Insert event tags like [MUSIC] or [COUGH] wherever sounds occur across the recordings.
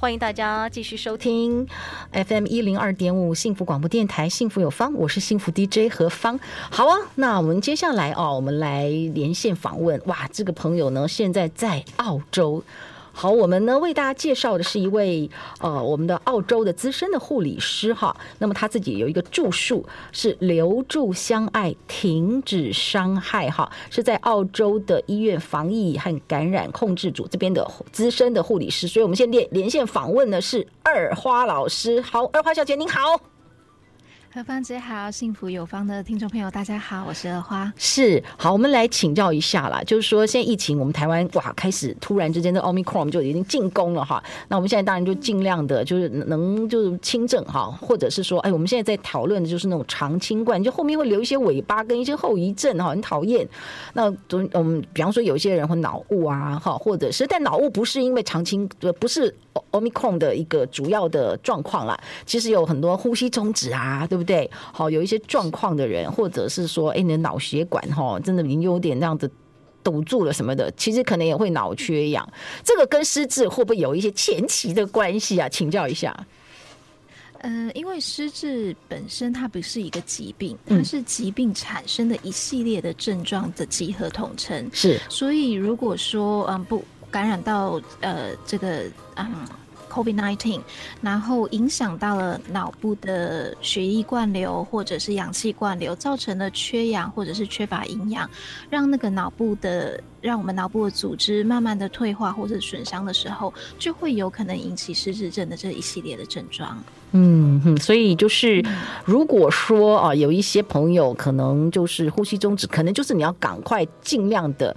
欢迎大家继续收听 FM 一零二点五幸福广播电台，幸福有方，我是幸福 DJ 何方。好啊，那我们接下来哦，我们来连线访问。哇，这个朋友呢，现在在澳洲。好，我们呢为大家介绍的是一位呃，我们的澳洲的资深的护理师哈。那么他自己有一个著述是留住相爱，停止伤害哈，是在澳洲的医院防疫和感染控制组这边的资深的护理师。所以我们现在连连线访问的是二花老师。好，二花小姐您好。何芳姐好，幸福有方的听众朋友大家好，我是二花。是，好，我们来请教一下啦，就是说现在疫情，我们台湾哇开始突然之间的 Omicron 就已经进攻了哈，那我们现在当然就尽量的就是能就是轻症哈，或者是说哎，我们现在在讨论的就是那种长新冠，就后面会留一些尾巴跟一些后遗症哈，很讨厌。那总我们比方说有一些人会脑雾啊哈，或者是但脑雾不是因为长青不是 Omicron 的一个主要的状况啦，其实有很多呼吸中止啊，对。对不对？好，有一些状况的人，或者是说，哎，你的脑血管哈，真的已经有点这样子堵住了什么的，其实可能也会脑缺氧。这个跟失智会不会有一些前期的关系啊？请教一下。呃，因为失智本身它不是一个疾病，它是疾病产生的一系列的症状的集合统称。是，所以如果说嗯不感染到呃这个嗯。COVID-19，然后影响到了脑部的血液灌流或者是氧气灌流，造成了缺氧或者是缺乏营养，让那个脑部的，让我们脑部的组织慢慢的退化或者损伤的时候，就会有可能引起失智症的这一系列的症状。嗯哼，所以就是如果说啊，有一些朋友可能就是呼吸中止，可能就是你要赶快尽量的。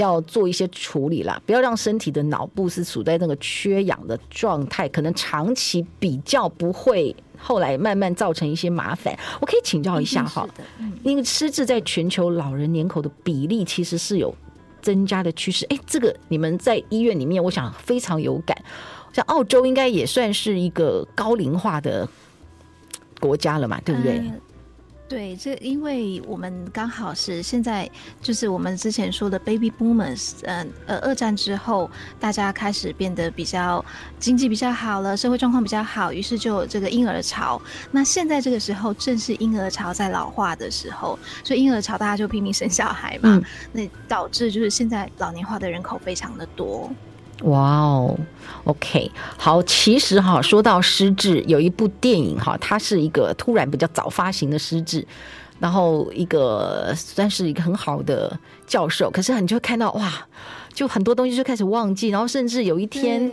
要做一些处理啦，不要让身体的脑部是处在那个缺氧的状态，可能长期比较不会，后来慢慢造成一些麻烦。我可以请教一下哈，因为失智在全球老人年口的比例其实是有增加的趋势。哎，这个你们在医院里面，我想非常有感。像澳洲应该也算是一个高龄化的国家了嘛，对不对？嗯对，这因为我们刚好是现在，就是我们之前说的 baby boomers，嗯呃，二战之后，大家开始变得比较经济比较好了，社会状况比较好，于是就有这个婴儿潮。那现在这个时候正是婴儿潮在老化的时候，所以婴儿潮大家就拼命生小孩嘛，嗯、那导致就是现在老年化的人口非常的多。哇哦，OK，好，其实哈，说到失智，有一部电影哈，它是一个突然比较早发行的失智，然后一个算是一个很好的教授，可是你就会看到哇，就很多东西就开始忘记，然后甚至有一天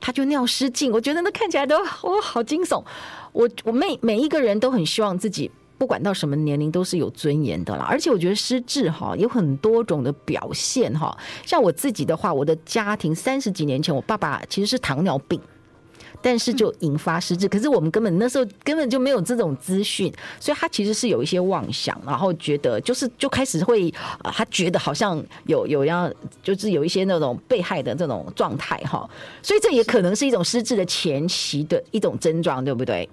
他就尿失禁，我觉得那看起来都哇好惊悚，我我每每一个人都很希望自己。不管到什么年龄都是有尊严的啦，而且我觉得失智哈有很多种的表现哈，像我自己的话，我的家庭三十几年前，我爸爸其实是糖尿病，但是就引发失智，可是我们根本那时候根本就没有这种资讯，所以他其实是有一些妄想，然后觉得就是就开始会，他觉得好像有有要就是有一些那种被害的这种状态哈，所以这也可能是一种失智的前期的一种症状，对不对？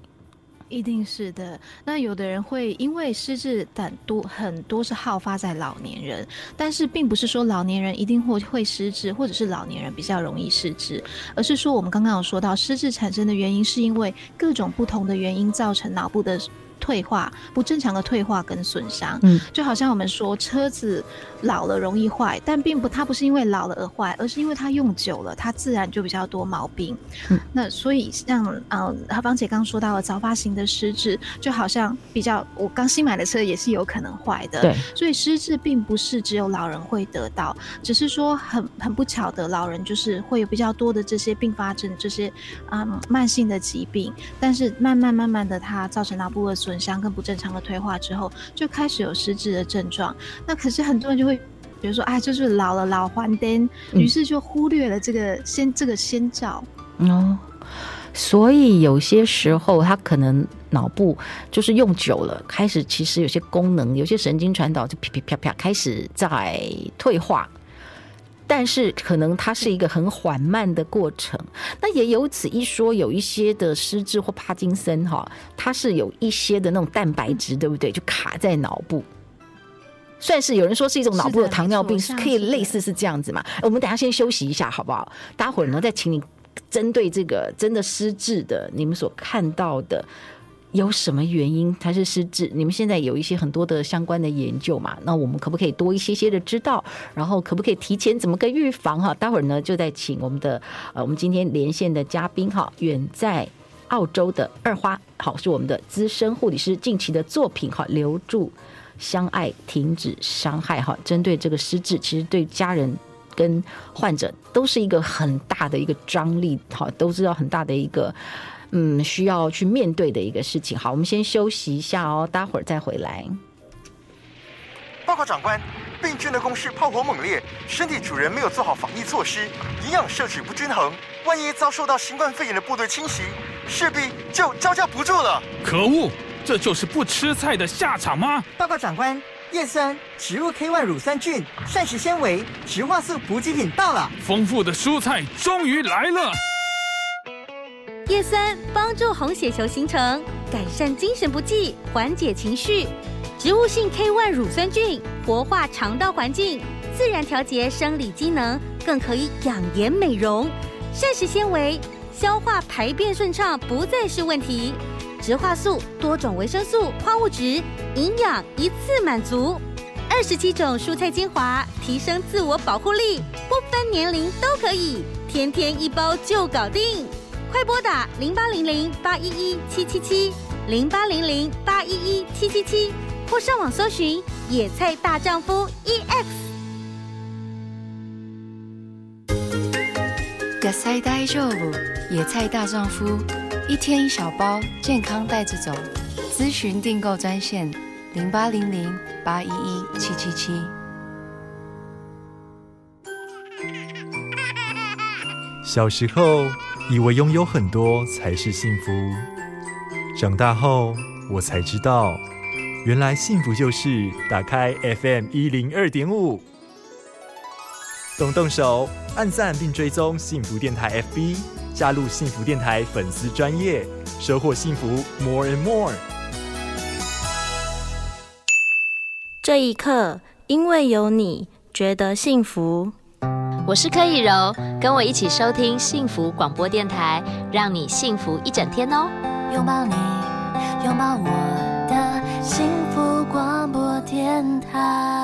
一定是的。那有的人会因为失智，但多很多是好发在老年人，但是并不是说老年人一定会会失智，或者是老年人比较容易失智，而是说我们刚刚有说到失智产生的原因，是因为各种不同的原因造成脑部的。退化，不正常的退化跟损伤，嗯，就好像我们说车子老了容易坏，但并不，它不是因为老了而坏，而是因为它用久了，它自然就比较多毛病。嗯，那所以像呃，何芳姐刚刚说到了早发型的失智，就好像比较我刚新买的车也是有可能坏的。对，所以失智并不是只有老人会得到，只是说很很不巧的，老人就是会有比较多的这些并发症，这些啊、嗯、慢性的疾病，但是慢慢慢慢的，它造成脑部的损。损伤跟不正常的退化之后，就开始有失智的症状。那可是很多人就会比如说啊，就是老了老还灯，于是就忽略了这个先这个先兆。哦，所以有些时候他可能脑部就是用久了，开始其实有些功能，有些神经传导就噼噼啪啪开始在退化。但是可能它是一个很缓慢的过程，那也有此一说。有一些的失智或帕金森哈，它是有一些的那种蛋白质，对不对？就卡在脑部，算是有人说是一种脑部的糖尿病，是可以类似是这样子嘛？我们等下先休息一下，好不好？待会儿呢再请你针对这个真的失智的，你们所看到的。有什么原因它是失智？你们现在有一些很多的相关的研究嘛？那我们可不可以多一些些的知道？然后可不可以提前怎么个预防哈？待会儿呢就再请我们的呃，我们今天连线的嘉宾哈，远在澳洲的二花，好，是我们的资深护理师，近期的作品哈，留住相爱，停止伤害哈，针对这个失智，其实对家人跟患者都是一个很大的一个张力哈，都知道很大的一个。嗯，需要去面对的一个事情。好，我们先休息一下哦，待会儿再回来。报告长官，病菌的攻势炮火猛烈，身体主人没有做好防疫措施，营养摄取不均衡，万一遭受到新冠肺炎的部队侵袭，势必就招架不住了。可恶，这就是不吃菜的下场吗？报告长官，叶酸、植物 K1 乳酸菌、膳食纤维、植化素补给品到了，丰富的蔬菜终于来了。叶酸帮助红血球形成，改善精神不济，缓解情绪；植物性 K1 乳酸菌活化肠道环境，自然调节生理机能，更可以养颜美容。膳食纤维消化排便顺畅不再是问题。植化素多种维生素、矿物质，营养一次满足。二十七种蔬菜精华，提升自我保护力，不分年龄都可以，天天一包就搞定。快拨打零八零零八一一七七七零八零零八一一七七七，或上网搜寻“野菜大丈夫 EX”。野菜大丈夫，野菜大丈夫，一天一小包，健康带着走。咨询订购专线零八零零八一一七七七。小时候。以为拥有很多才是幸福，长大后我才知道，原来幸福就是打开 FM 一零二点五，动动手按赞并追踪幸福电台 FB，加入幸福电台粉丝专业，收获幸福 More and More。这一刻，因为有你，觉得幸福。我是柯以柔，跟我一起收听幸福广播电台，让你幸福一整天哦。拥抱你，拥抱我的幸福广播电台。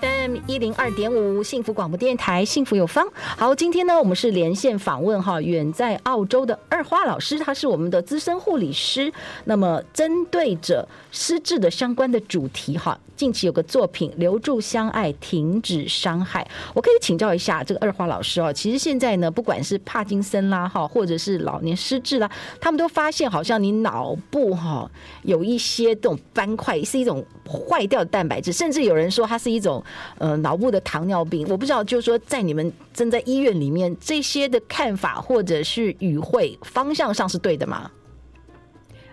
FM 一零二点五幸福广播电台，幸福有方。好，今天呢，我们是连线访问哈，远在澳洲的二花老师，他是我们的资深护理师。那么，针对着失智的相关的主题哈。近期有个作品《留住相爱，停止伤害》，我可以请教一下这个二花老师哦。其实现在呢，不管是帕金森啦，哈，或者是老年失智啦，他们都发现好像你脑部哈有一些这种斑块，是一种坏掉的蛋白质，甚至有人说它是一种呃脑部的糖尿病。我不知道，就是说在你们正在医院里面这些的看法或者是与会方向上是对的吗？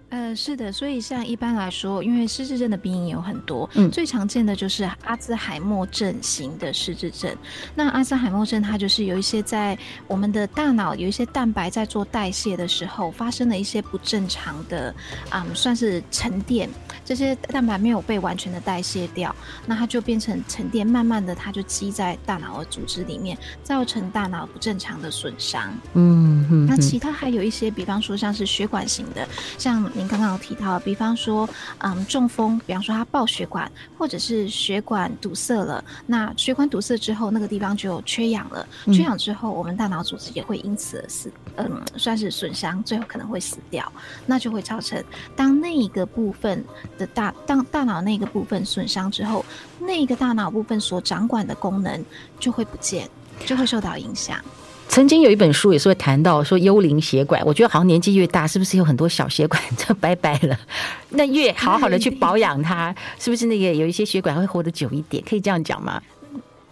呃，是的，所以像一般来说，因为失智症的病因有很多，嗯，最常见的就是阿兹海默症型的失智症。那阿兹海默症它就是有一些在我们的大脑有一些蛋白在做代谢的时候发生了一些不正常的，嗯，算是沉淀，这些蛋白没有被完全的代谢掉，那它就变成沉淀，慢慢的它就积在大脑的组织里面，造成大脑不正常的损伤。嗯嗯，那其他还有一些，比方说像是血管型的，像。您刚刚有提到，比方说，嗯，中风，比方说他爆血管，或者是血管堵塞了。那血管堵塞之后，那个地方就缺氧了。缺氧之后，我们大脑组织也会因此而死，嗯，算是损伤，最后可能会死掉。那就会造成，当那一个部分的大，当大脑那个部分损伤之后，那个大脑部分所掌管的功能就会不见，就会受到影响。曾经有一本书也是会谈到说幽灵血管，我觉得好像年纪越大，是不是有很多小血管就拜拜了？那越好好的去保养它，是不是那个有一些血管会活得久一点？可以这样讲吗？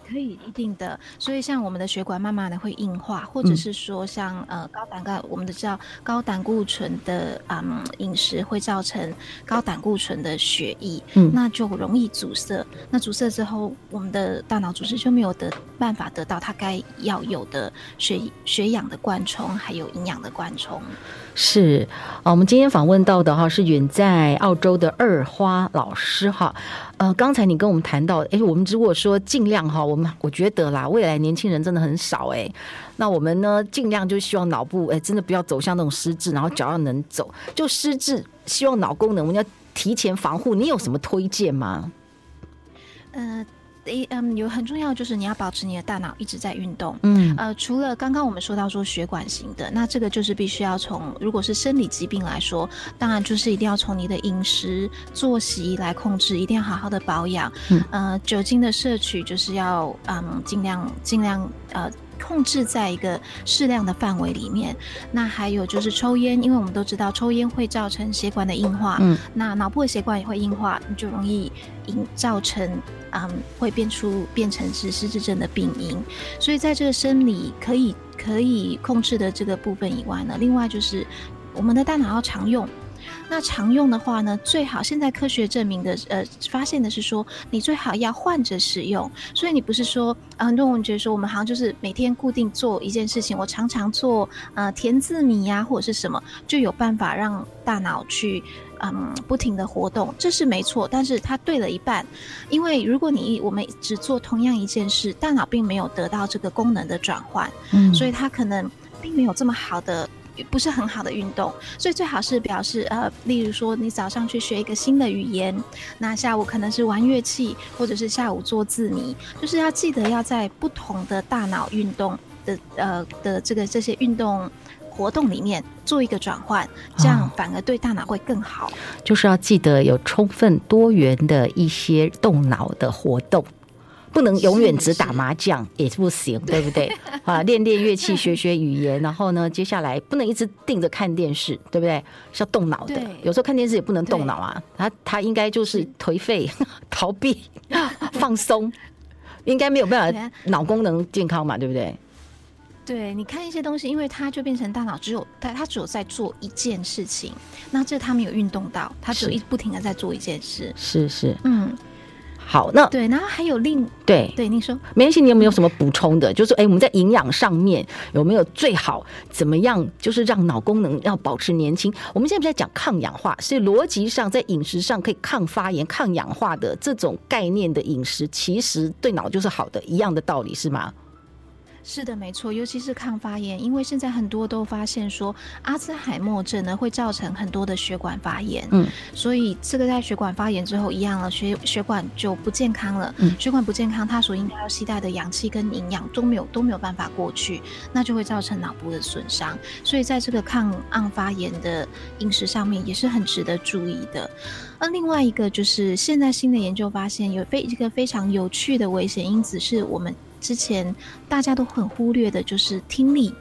可以一定的，所以像我们的血管慢慢的会硬化，或者是说像呃高胆固，我们的叫高胆固醇的嗯饮食会造成高胆固醇的血液，嗯，那就容易阻塞。那阻塞之后，我们的大脑组织就没有得办法得到它该要有的血血氧的灌充，还有营养的灌充。是啊，我们今天访问到的哈是远在澳洲的二花老师哈。呃，刚才你跟我们谈到，哎，我们如果说尽量哈，我们我觉得啦，未来年轻人真的很少哎。那我们呢，尽量就希望脑部哎，真的不要走向那种失智，然后脚要能走，就失智，希望脑功能我们要提前防护。你有什么推荐吗？呃。嗯，有很重要就是你要保持你的大脑一直在运动。嗯，呃，除了刚刚我们说到说血管型的，那这个就是必须要从，如果是生理疾病来说，当然就是一定要从你的饮食、作息来控制，一定要好好的保养。嗯，呃，酒精的摄取就是要嗯尽量尽量呃。控制在一个适量的范围里面。那还有就是抽烟，因为我们都知道抽烟会造成血管的硬化。嗯，那脑部的血管也会硬化，你就容易引造成嗯会变出变成是失智症的病因。所以在这个生理可以可以控制的这个部分以外呢，另外就是我们的大脑要常用。那常用的话呢，最好现在科学证明的，呃，发现的是说，你最好要换着使用。所以你不是说，呃，很多人觉得说，我们好像就是每天固定做一件事情，我常常做，呃，填字谜呀，或者是什么，就有办法让大脑去，嗯，不停的活动，这是没错。但是它对了一半，因为如果你我们只做同样一件事，大脑并没有得到这个功能的转换，嗯，所以它可能并没有这么好的。不是很好的运动，所以最好是表示呃，例如说你早上去学一个新的语言，那下午可能是玩乐器，或者是下午做字谜，就是要记得要在不同的大脑运动的呃的这个这些运动活动里面做一个转换，这样反而对大脑会更好。就是要记得有充分多元的一些动脑的活动。不能永远只打麻将也不行，对不对？[LAUGHS] 啊，练练乐器，学学语言，然后呢，接下来不能一直盯着看电视，对不对？是要动脑的。有时候看电视也不能动脑啊，他他应该就是颓废、[LAUGHS] 逃避、[LAUGHS] 放松，应该没有办法脑功能健康嘛，对不对？对，你看一些东西，因为它就变成大脑只有它，它只有在做一件事情，那这他没有运动到，他只有一不停的在做一件事，是是，嗯。好，那对，然后还有另对对，你说没关系，你有没有什么补充的？就是哎，我们在营养上面有没有最好怎么样？就是让脑功能要保持年轻。我们现在不在讲抗氧化，所以逻辑上在饮食上可以抗发炎、抗氧化的这种概念的饮食，其实对脑就是好的，一样的道理是吗？是的，没错，尤其是抗发炎，因为现在很多都发现说阿兹海默症呢会造成很多的血管发炎，嗯，所以这个在血管发炎之后一样了，血血管就不健康了，嗯，血管不健康，它所应该要携带的氧气跟营养都没有都没有办法过去，那就会造成脑部的损伤，所以在这个抗抗发炎的饮食上面也是很值得注意的。那另外一个就是现在新的研究发现有非一个非常有趣的危险因子是我们。之前大家都很忽略的，就是听力。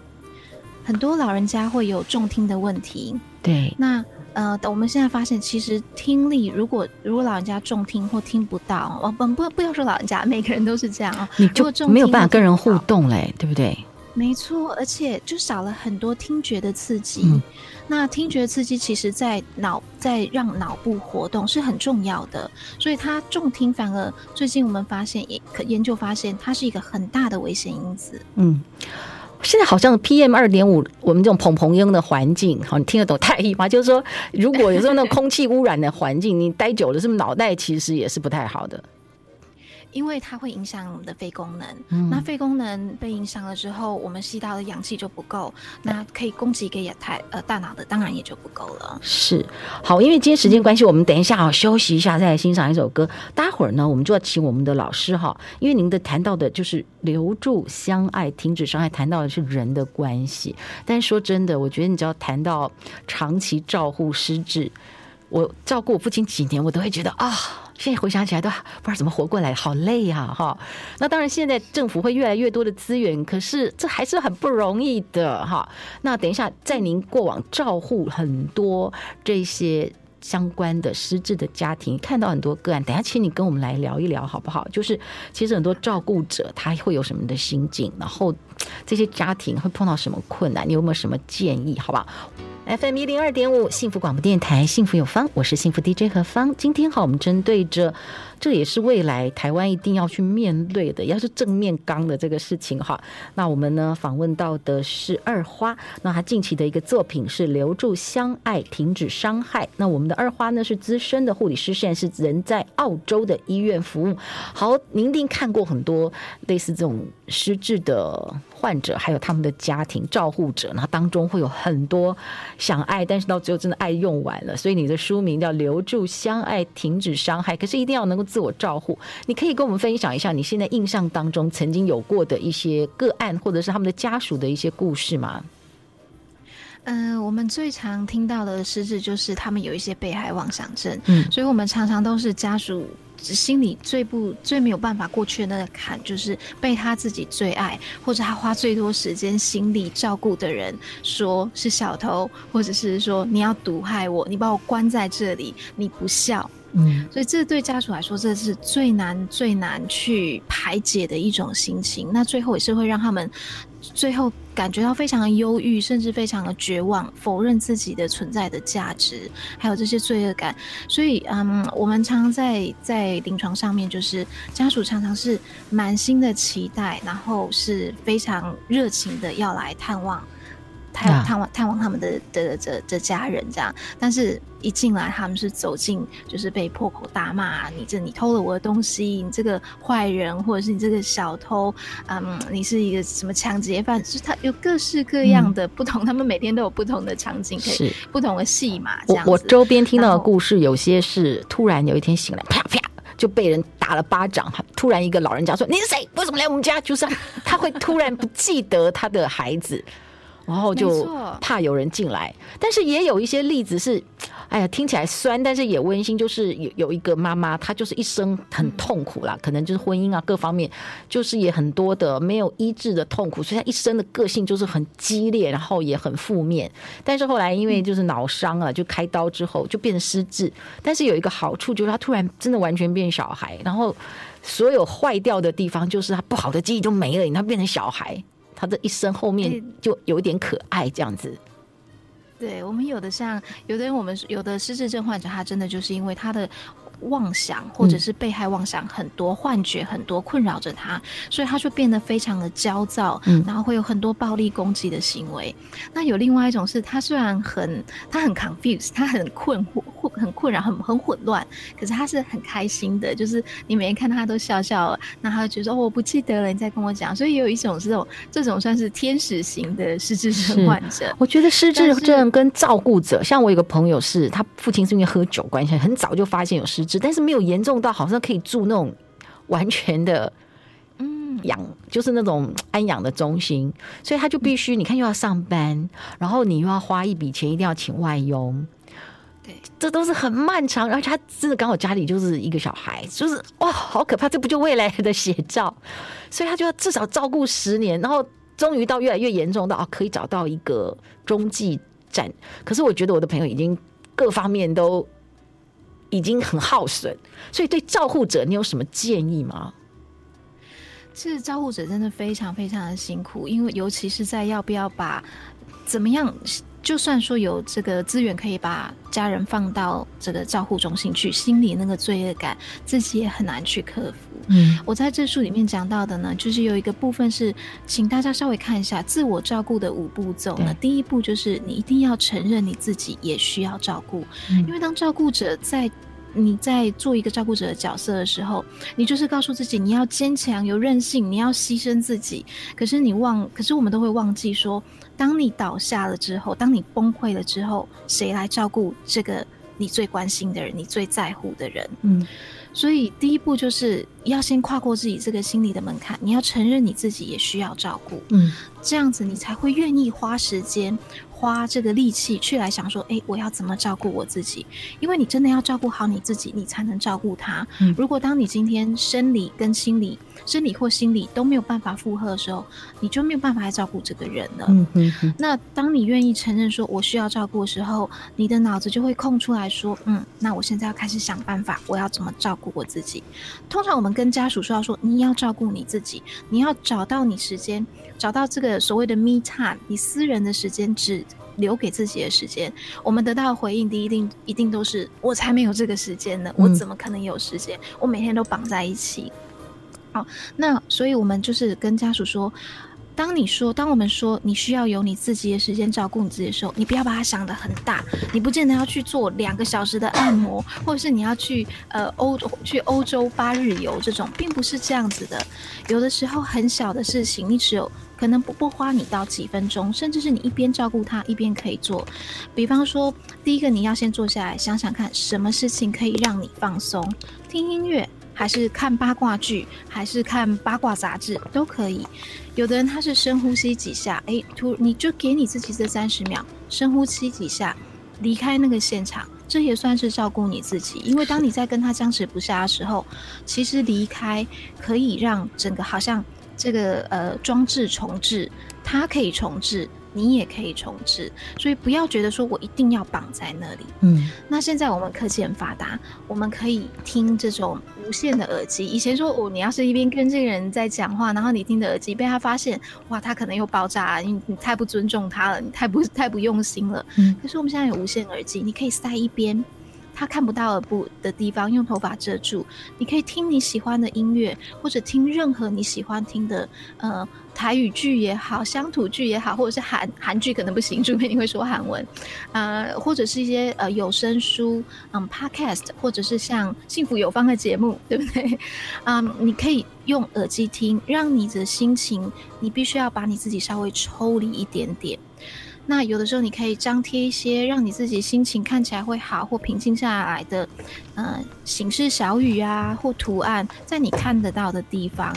很多老人家会有重听的问题。对，那呃，我们现在发现，其实听力，如果如果老人家重听或听不到，哦不不不要说老人家，每个人都是这样啊，你就没有办法跟人互动嘞，对不对？没错，而且就少了很多听觉的刺激。嗯那听觉刺激其实，在脑在让脑部活动是很重要的，所以它重听反而最近我们发现也可研究发现，它是一个很大的危险因子。嗯，现在好像 PM 二点五，我们这种蓬蓬英的环境，好，你听得懂太医吗？[LAUGHS] 就是说，如果有时候那种空气污染的环境，你待久了，是不是脑袋其实也是不太好的？因为它会影响我们的肺功能，嗯、那肺功能被影响了之后，我们吸到的氧气就不够，那可以供给给也太呃大脑的当然也就不够了。是，好，因为今天时间关系，我们等一下啊休息一下，再来欣赏一首歌。待会儿呢，我们就要请我们的老师哈，因为您的谈到的就是留住相爱，停止伤害，谈到的是人的关系。但是说真的，我觉得你只要谈到长期照护失智，我照顾我父亲几年，我都会觉得啊。现在回想起来都不知道怎么活过来，好累呀，哈。那当然，现在政府会越来越多的资源，可是这还是很不容易的，哈。那等一下，在您过往照护很多这些相关的失智的家庭，看到很多个案，等下请你跟我们来聊一聊，好不好？就是其实很多照顾者他会有什么的心境，然后这些家庭会碰到什么困难，你有没有什么建议？好不好？FM 一零二点五，幸福广播电台，幸福有方，我是幸福 DJ 何芳。今天好，我们针对着。这也是未来台湾一定要去面对的，要是正面刚的这个事情哈。那我们呢访问到的是二花，那他近期的一个作品是留住相爱，停止伤害。那我们的二花呢是资深的护理师，现在是人在澳洲的医院服务。好，您一定看过很多类似这种失智的患者，还有他们的家庭照护者，那当中会有很多想爱，但是到最后真的爱用完了。所以你的书名叫留住相爱，停止伤害。可是一定要能够。自我照护，你可以跟我们分享一下你现在印象当中曾经有过的一些个案，或者是他们的家属的一些故事吗？嗯、呃，我们最常听到的失智就是他们有一些被害妄想症，嗯，所以我们常常都是家属心里最不最没有办法过去的那个坎，就是被他自己最爱或者他花最多时间心力照顾的人说是小偷，或者是说你要毒害我，你把我关在这里，你不孝。嗯，所以这对家属来说，这是最难最难去排解的一种心情。那最后也是会让他们最后感觉到非常的忧郁，甚至非常的绝望，否认自己的存在的价值，还有这些罪恶感。所以，嗯，我们常常在在临床上面，就是家属常常是满心的期待，然后是非常热情的要来探望。探探望探望他们的的的的家人这样，但是一进来他们是走进就是被破口大骂，你这你偷了我的东西，你这个坏人，或者是你这个小偷，嗯，你是一个什么抢劫犯，就是他有各式各样的不同，嗯、他们每天都有不同的场景，可以不同的戏码这样。我我周边听到的故事，有些是突然有一天醒来，啪啪就被人打了巴掌，突然一个老人家说：“你是谁？为什么来我们家？”就是他会突然不记得他的孩子。然后就怕有人进来，但是也有一些例子是，哎呀，听起来酸，但是也温馨。就是有有一个妈妈，她就是一生很痛苦啦，可能就是婚姻啊各方面，就是也很多的没有医治的痛苦，所以她一生的个性就是很激烈，然后也很负面。但是后来因为就是脑伤啊，就开刀之后就变成失智。但是有一个好处就是她突然真的完全变小孩，然后所有坏掉的地方就是她不好的记忆都没了，她变成小孩。他的一生后面就有点可爱这样子。对，我们有的像有的人，我们有的失智症患者，他真的就是因为他的。妄想或者是被害妄想很多，嗯、幻觉很多，困扰着他，所以他就变得非常的焦躁，嗯、然后会有很多暴力攻击的行为。那有另外一种是，他虽然很他很 confused，他很困惑，很困扰，很很混乱，可是他是很开心的，就是你每天看他都笑笑了，那他就觉得我不记得了，你再跟我讲。所以也有一种是这种这种算是天使型的失智症患者。[LAUGHS] 我觉得失智症跟照顾者，像我有个朋友是，他父亲是因为喝酒关系，很早就发现有失。但是没有严重到好像可以住那种完全的嗯养，就是那种安养的中心，所以他就必须你看又要上班，然后你又要花一笔钱，一定要请外佣，对，这都是很漫长。而且他真的刚好家里就是一个小孩，就是哇，好可怕！这不就未来 [LAUGHS] 的写照？所以他就要至少照顾十年，然后终于到越来越严重到啊，可以找到一个中继站。可是我觉得我的朋友已经各方面都。已经很耗损，所以对照护者，你有什么建议吗？其实照护者真的非常非常的辛苦，因为尤其是在要不要把怎么样。就算说有这个资源可以把家人放到这个照护中心去，心里那个罪恶感自己也很难去克服。嗯，我在这书里面讲到的呢，就是有一个部分是，请大家稍微看一下自我照顾的五步骤呢。第一步就是你一定要承认你自己也需要照顾，嗯，因为当照顾者在。你在做一个照顾者的角色的时候，你就是告诉自己你要坚强、有韧性，你要牺牲自己。可是你忘，可是我们都会忘记说，当你倒下了之后，当你崩溃了之后，谁来照顾这个你最关心的人、你最在乎的人？嗯，所以第一步就是要先跨过自己这个心理的门槛，你要承认你自己也需要照顾。嗯，这样子你才会愿意花时间。花这个力气去来想说，哎，我要怎么照顾我自己？因为你真的要照顾好你自己，你才能照顾他。嗯，如果当你今天生理跟心理，生理或心理都没有办法负荷的时候，你就没有办法来照顾这个人了。那当你愿意承认说我需要照顾的时候，你的脑子就会空出来说，嗯，那我现在要开始想办法，我要怎么照顾我自己？通常我们跟家属说要说，你要照顾你自己，你要找到你时间，找到这个所谓的 me time，你私人的时间，只留给自己的时间。我们得到的回应，第一定一定都是我才没有这个时间呢，我怎么可能有时间？我每天都绑在一起。好，那所以我们就是跟家属说，当你说，当我们说你需要有你自己的时间照顾你自己的时候，你不要把它想得很大，你不见得要去做两个小时的按摩，[LAUGHS] 或者是你要去呃欧去欧洲八日游这种，并不是这样子的。有的时候很小的事情，你只有可能不不花你到几分钟，甚至是你一边照顾他一边可以做。比方说，第一个你要先坐下来想想看，什么事情可以让你放松，听音乐。还是看八卦剧，还是看八卦杂志都可以。有的人他是深呼吸几下，诶，突你就给你自己这三十秒深呼吸几下，离开那个现场，这也算是照顾你自己。因为当你在跟他僵持不下的时候，其实离开可以让整个好像这个呃装置重置，它可以重置。你也可以重置，所以不要觉得说我一定要绑在那里。嗯，那现在我们科技很发达，我们可以听这种无线的耳机。以前说哦，你要是一边跟这个人在讲话，然后你听的耳机被他发现，哇，他可能又爆炸了，你你太不尊重他了，你太不太不用心了。嗯，可是我们现在有无线耳机，你可以塞一边。他看不到耳部的地方，用头发遮住。你可以听你喜欢的音乐，或者听任何你喜欢听的，呃，台语剧也好，乡土剧也好，或者是韩韩剧可能不行，除非你会说韩文，呃，或者是一些呃有声书，嗯，podcast，或者是像幸福有方的节目，对不对？[LAUGHS] 嗯，你可以用耳机听，让你的心情，你必须要把你自己稍微抽离一点点。那有的时候你可以张贴一些让你自己心情看起来会好或平静下来的，呃，形式小语啊或图案，在你看得到的地方，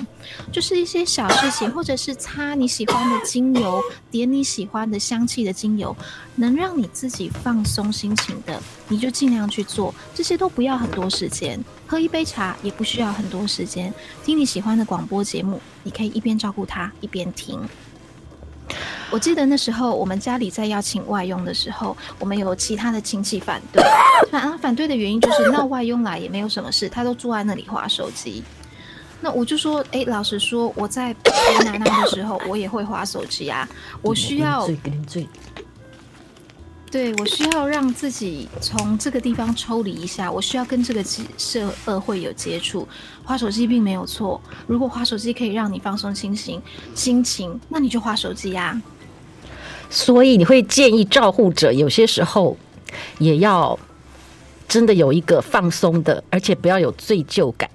就是一些小事情，或者是擦你喜欢的精油，点你喜欢的香气的精油，能让你自己放松心情的，你就尽量去做。这些都不要很多时间，喝一杯茶也不需要很多时间，听你喜欢的广播节目，你可以一边照顾他一边听。我记得那时候我们家里在邀请外佣的时候，我们有其他的亲戚反对，[LAUGHS] 反反对的原因就是那外佣来也没有什么事，他都坐在那里划手机。那我就说，哎，老实说，我在陪奶奶的时候，我也会划手机啊，我需要。对，我需要让自己从这个地方抽离一下，我需要跟这个社社会有接触。划手机并没有错，如果划手机可以让你放松心情，心情，那你就划手机呀。所以你会建议照护者有些时候也要真的有一个放松的，而且不要有罪疚感。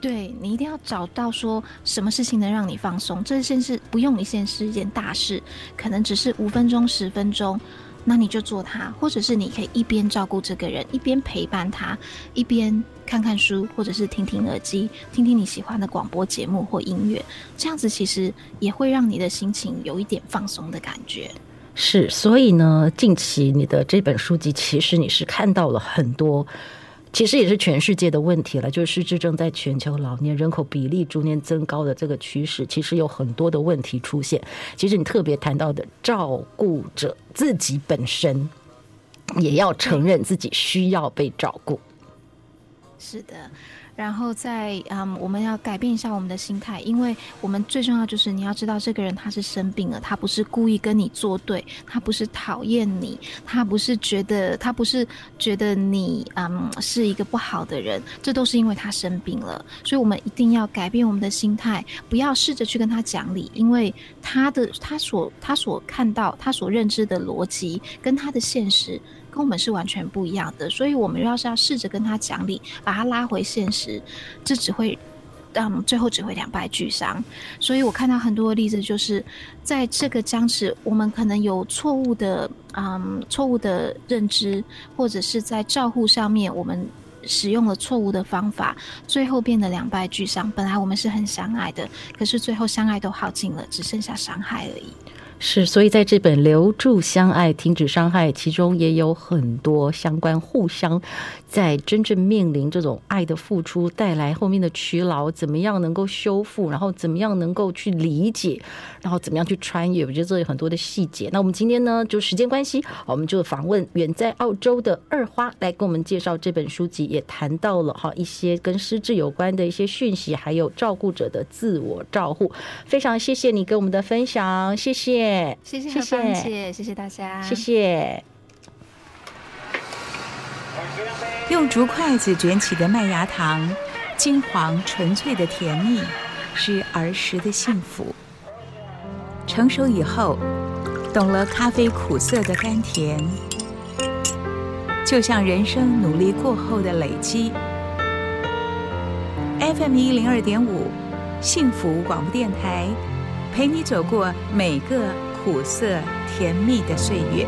对，你一定要找到说什么事情能让你放松，这件事不用一件是一件大事，可能只是五分钟、十分钟。那你就做它，或者是你可以一边照顾这个人，一边陪伴他，一边看看书，或者是听听耳机，听听你喜欢的广播节目或音乐。这样子其实也会让你的心情有一点放松的感觉。是，所以呢，近期你的这本书籍，其实你是看到了很多。其实也是全世界的问题了，就是失智症在全球老年人口比例逐年增高的这个趋势，其实有很多的问题出现。其实你特别谈到的，照顾者自己本身也要承认自己需要被照顾。是的。然后在嗯，我们要改变一下我们的心态，因为我们最重要就是你要知道，这个人他是生病了，他不是故意跟你作对，他不是讨厌你，他不是觉得他不是觉得你嗯是一个不好的人，这都是因为他生病了，所以我们一定要改变我们的心态，不要试着去跟他讲理，因为他的他所他所看到他所认知的逻辑跟他的现实。跟我们是完全不一样的，所以我们要是要试着跟他讲理，把他拉回现实，这只会让、最后只会两败俱伤。所以我看到很多的例子，就是在这个僵持，我们可能有错误的嗯错误的认知，或者是在照护上面我们使用了错误的方法，最后变得两败俱伤。本来我们是很相爱的，可是最后相爱都耗尽了，只剩下伤害而已。是，所以在这本《留住相爱，停止伤害》其中也有很多相关互相，在真正面临这种爱的付出带来后面的疲劳，怎么样能够修复，然后怎么样能够去理解，然后怎么样去穿越，我觉得这有很多的细节。那我们今天呢，就时间关系，我们就访问远在澳洲的二花来跟我们介绍这本书籍，也谈到了哈一些跟失智有关的一些讯息，还有照顾者的自我照护。非常谢谢你跟我们的分享，谢谢。谢谢，谢谢，谢谢大家，谢谢。用竹筷子卷起的麦芽糖，金黄纯粹的甜蜜，是儿时的幸福。成熟以后，懂了咖啡苦涩的甘甜，就像人生努力过后的累积。FM 一零二点五，幸福广播电台。陪你走过每个苦涩甜蜜的岁月。